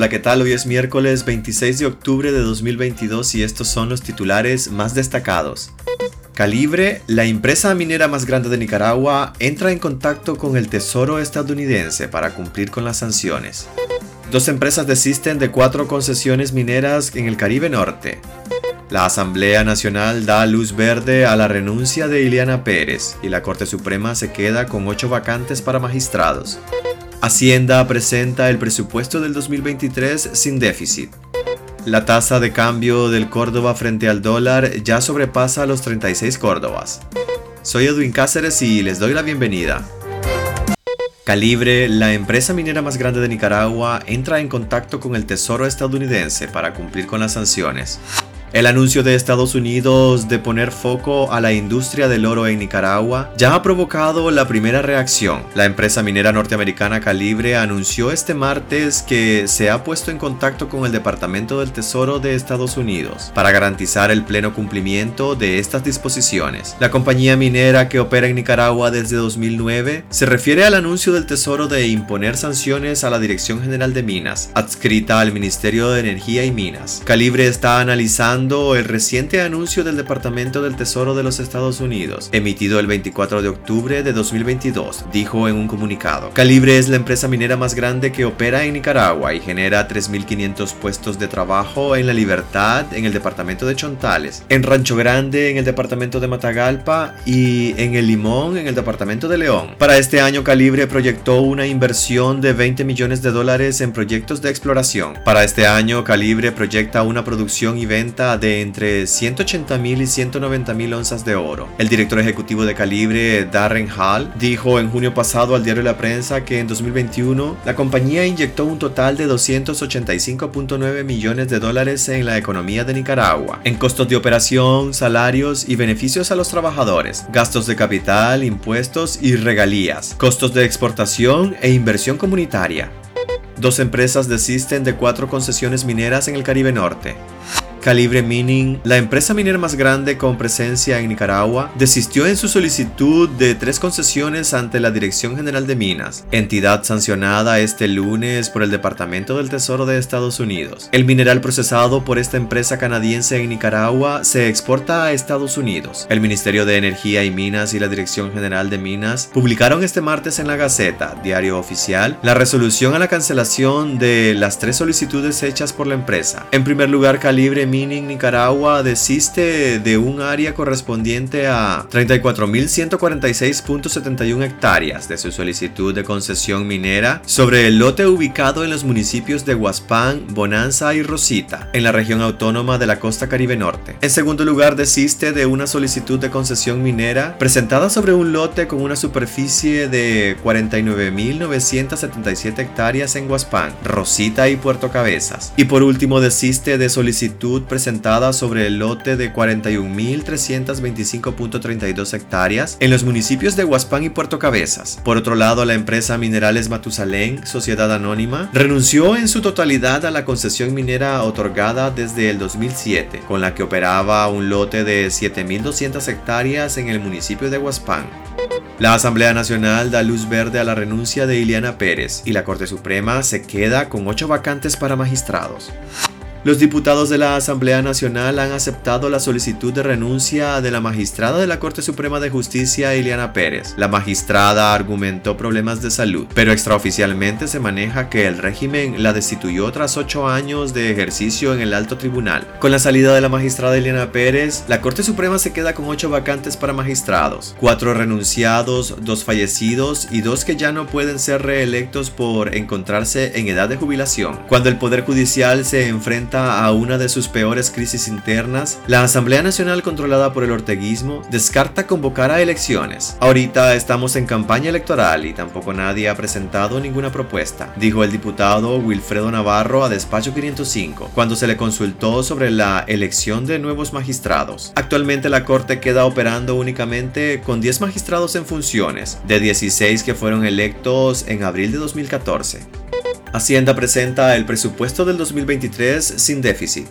Hola, ¿qué tal? Hoy es miércoles 26 de octubre de 2022 y estos son los titulares más destacados. Calibre, la empresa minera más grande de Nicaragua, entra en contacto con el Tesoro estadounidense para cumplir con las sanciones. Dos empresas desisten de cuatro concesiones mineras en el Caribe Norte. La Asamblea Nacional da luz verde a la renuncia de Ileana Pérez y la Corte Suprema se queda con ocho vacantes para magistrados. Hacienda presenta el presupuesto del 2023 sin déficit. La tasa de cambio del Córdoba frente al dólar ya sobrepasa los 36 Córdobas. Soy Edwin Cáceres y les doy la bienvenida. Calibre, la empresa minera más grande de Nicaragua, entra en contacto con el Tesoro estadounidense para cumplir con las sanciones. El anuncio de Estados Unidos de poner foco a la industria del oro en Nicaragua ya ha provocado la primera reacción. La empresa minera norteamericana Calibre anunció este martes que se ha puesto en contacto con el Departamento del Tesoro de Estados Unidos para garantizar el pleno cumplimiento de estas disposiciones. La compañía minera que opera en Nicaragua desde 2009 se refiere al anuncio del Tesoro de imponer sanciones a la Dirección General de Minas, adscrita al Ministerio de Energía y Minas. Calibre está analizando el reciente anuncio del Departamento del Tesoro de los Estados Unidos, emitido el 24 de octubre de 2022, dijo en un comunicado. Calibre es la empresa minera más grande que opera en Nicaragua y genera 3.500 puestos de trabajo en La Libertad, en el departamento de Chontales, en Rancho Grande, en el departamento de Matagalpa y en El Limón, en el departamento de León. Para este año, Calibre proyectó una inversión de 20 millones de dólares en proyectos de exploración. Para este año, Calibre proyecta una producción y venta de entre 180 mil y 190 mil onzas de oro. El director ejecutivo de Calibre, Darren Hall, dijo en junio pasado al diario La Prensa que en 2021 la compañía inyectó un total de 285.9 millones de dólares en la economía de Nicaragua, en costos de operación, salarios y beneficios a los trabajadores, gastos de capital, impuestos y regalías, costos de exportación e inversión comunitaria. Dos empresas desisten de cuatro concesiones mineras en el Caribe Norte. Calibre Mining, la empresa minera más grande con presencia en Nicaragua, desistió en su solicitud de tres concesiones ante la Dirección General de Minas, entidad sancionada este lunes por el Departamento del Tesoro de Estados Unidos. El mineral procesado por esta empresa canadiense en Nicaragua se exporta a Estados Unidos. El Ministerio de Energía y Minas y la Dirección General de Minas publicaron este martes en la Gaceta, diario oficial, la resolución a la cancelación de las tres solicitudes hechas por la empresa. En primer lugar, Calibre Mining Nicaragua desiste de un área correspondiente a 34.146.71 hectáreas de su solicitud de concesión minera sobre el lote ubicado en los municipios de Huaspán, Bonanza y Rosita, en la región autónoma de la costa Caribe Norte. En segundo lugar, desiste de una solicitud de concesión minera presentada sobre un lote con una superficie de 49.977 hectáreas en Huaspán, Rosita y Puerto Cabezas. Y por último, desiste de solicitud presentada sobre el lote de 41.325.32 hectáreas en los municipios de Huaspán y Puerto Cabezas. Por otro lado, la empresa Minerales Matusalén, Sociedad Anónima, renunció en su totalidad a la concesión minera otorgada desde el 2007, con la que operaba un lote de 7.200 hectáreas en el municipio de Huaspán. La Asamblea Nacional da luz verde a la renuncia de Ileana Pérez y la Corte Suprema se queda con ocho vacantes para magistrados. Los diputados de la Asamblea Nacional han aceptado la solicitud de renuncia de la magistrada de la Corte Suprema de Justicia, Ileana Pérez. La magistrada argumentó problemas de salud, pero extraoficialmente se maneja que el régimen la destituyó tras ocho años de ejercicio en el alto tribunal. Con la salida de la magistrada Ileana Pérez, la Corte Suprema se queda con ocho vacantes para magistrados, cuatro renunciados, dos fallecidos y dos que ya no pueden ser reelectos por encontrarse en edad de jubilación. Cuando el Poder Judicial se enfrenta a una de sus peores crisis internas, la Asamblea Nacional controlada por el orteguismo descarta convocar a elecciones. Ahorita estamos en campaña electoral y tampoco nadie ha presentado ninguna propuesta, dijo el diputado Wilfredo Navarro a Despacho 505, cuando se le consultó sobre la elección de nuevos magistrados. Actualmente la Corte queda operando únicamente con 10 magistrados en funciones, de 16 que fueron electos en abril de 2014. Hacienda presenta el presupuesto del 2023 sin déficit.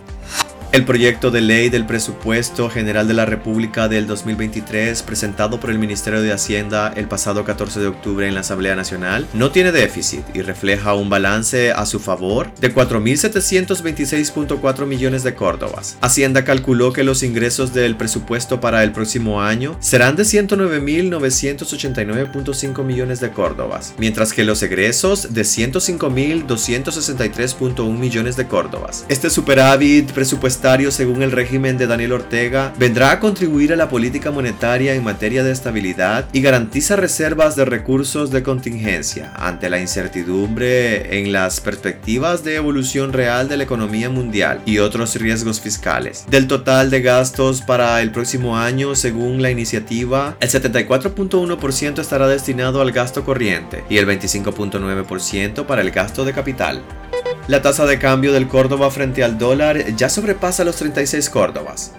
El proyecto de ley del presupuesto general de la República del 2023 presentado por el Ministerio de Hacienda el pasado 14 de octubre en la Asamblea Nacional no tiene déficit y refleja un balance a su favor de 4.726.4 millones de córdobas. Hacienda calculó que los ingresos del presupuesto para el próximo año serán de 109.989.5 millones de córdobas, mientras que los egresos de 105.263.1 millones de córdobas. Este superávit presupuestario según el régimen de Daniel Ortega vendrá a contribuir a la política monetaria en materia de estabilidad y garantiza reservas de recursos de contingencia ante la incertidumbre en las perspectivas de evolución real de la economía mundial y otros riesgos fiscales. Del total de gastos para el próximo año, según la iniciativa, el 74.1% estará destinado al gasto corriente y el 25.9% para el gasto de capital. La tasa de cambio del Córdoba frente al dólar ya sobrepasa los 36 Córdobas.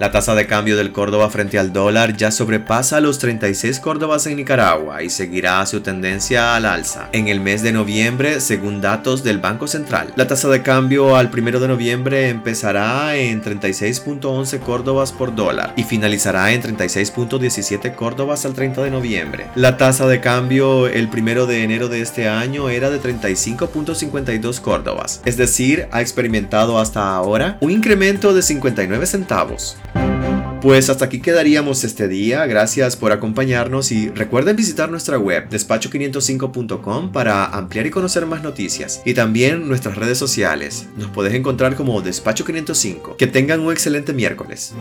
La tasa de cambio del Córdoba frente al dólar ya sobrepasa los 36 Córdobas en Nicaragua y seguirá su tendencia al alza. En el mes de noviembre, según datos del Banco Central, la tasa de cambio al 1 de noviembre empezará en 36.11 Córdobas por dólar y finalizará en 36.17 Córdobas al 30 de noviembre. La tasa de cambio el 1 de enero de este año era de 35.52 Córdobas, es decir, ha experimentado hasta ahora un incremento de 59 centavos. Pues hasta aquí quedaríamos este día. Gracias por acompañarnos y recuerden visitar nuestra web despacho505.com para ampliar y conocer más noticias. Y también nuestras redes sociales. Nos puedes encontrar como Despacho505. Que tengan un excelente miércoles.